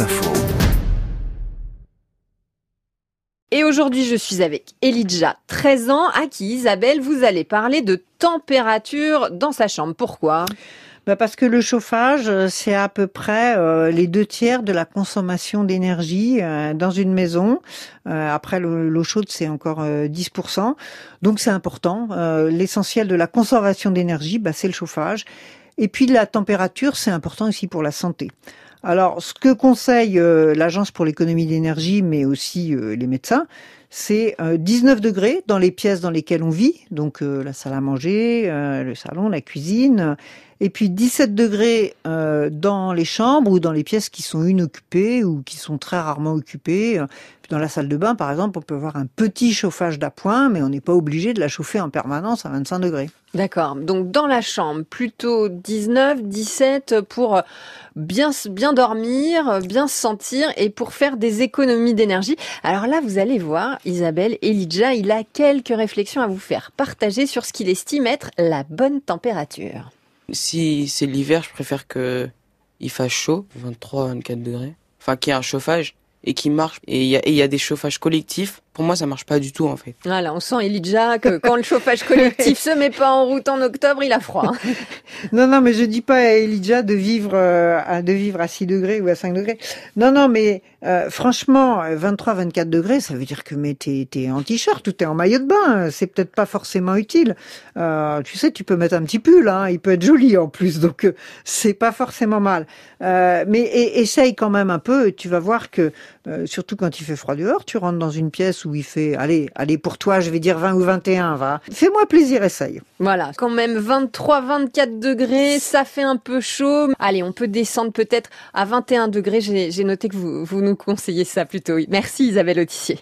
Info. Et aujourd'hui, je suis avec Elijah, 13 ans, à qui Isabelle, vous allez parler de température dans sa chambre. Pourquoi? Bah parce que le chauffage, euh, c'est à peu près euh, les deux tiers de la consommation d'énergie euh, dans une maison. après, l'eau chaude, c'est encore 10%. Donc, c'est important. L'essentiel de la consommation d'énergie, bah, c'est le chauffage. Et puis, la température, c'est important aussi pour la santé. Alors, ce que conseille l'Agence pour l'économie d'énergie, mais aussi les médecins, c'est 19 degrés dans les pièces dans lesquelles on vit, donc la salle à manger, le salon, la cuisine, et puis 17 degrés euh, dans les chambres ou dans les pièces qui sont inoccupées ou qui sont très rarement occupées. Dans la salle de bain, par exemple, on peut avoir un petit chauffage d'appoint, mais on n'est pas obligé de la chauffer en permanence à 25 degrés. D'accord. Donc dans la chambre, plutôt 19, 17 pour bien bien dormir, bien se sentir et pour faire des économies d'énergie. Alors là, vous allez voir, Isabelle, Elijah, il a quelques réflexions à vous faire partager sur ce qu'il estime être la bonne température. Si c'est l'hiver, je préfère que il fasse chaud, 23, 24 degrés. Enfin, qu'il y ait un chauffage et qui marche. Et il y a, des chauffages collectifs. Pour moi, ça marche pas du tout, en fait. Voilà, on sent Elijah que quand le chauffage collectif se met pas en route en octobre, il a froid. non, non, mais je dis pas à Elijah de vivre, euh, à, de vivre à 6 degrés ou à 5 degrés. Non, non, mais euh, franchement, 23, 24 degrés, ça veut dire que mais t'es, t'es en t-shirt ou t'es en maillot de bain. C'est peut-être pas forcément utile. Euh, tu sais, tu peux mettre un petit pull, hein, il peut être joli en plus, donc euh, c'est pas forcément mal. Euh, mais essaye quand même un peu. Tu vas voir que euh, surtout quand il fait froid dehors, tu rentres dans une pièce où il fait, allez, allez pour toi, je vais dire 20 ou 21, va. Fais-moi plaisir, essaye. Voilà, quand même 23, 24 degrés, ça fait un peu chaud. Allez, on peut descendre peut-être à 21 degrés. J'ai noté que vous, vous nous conseillez ça plutôt. Merci Isabelle Autissier.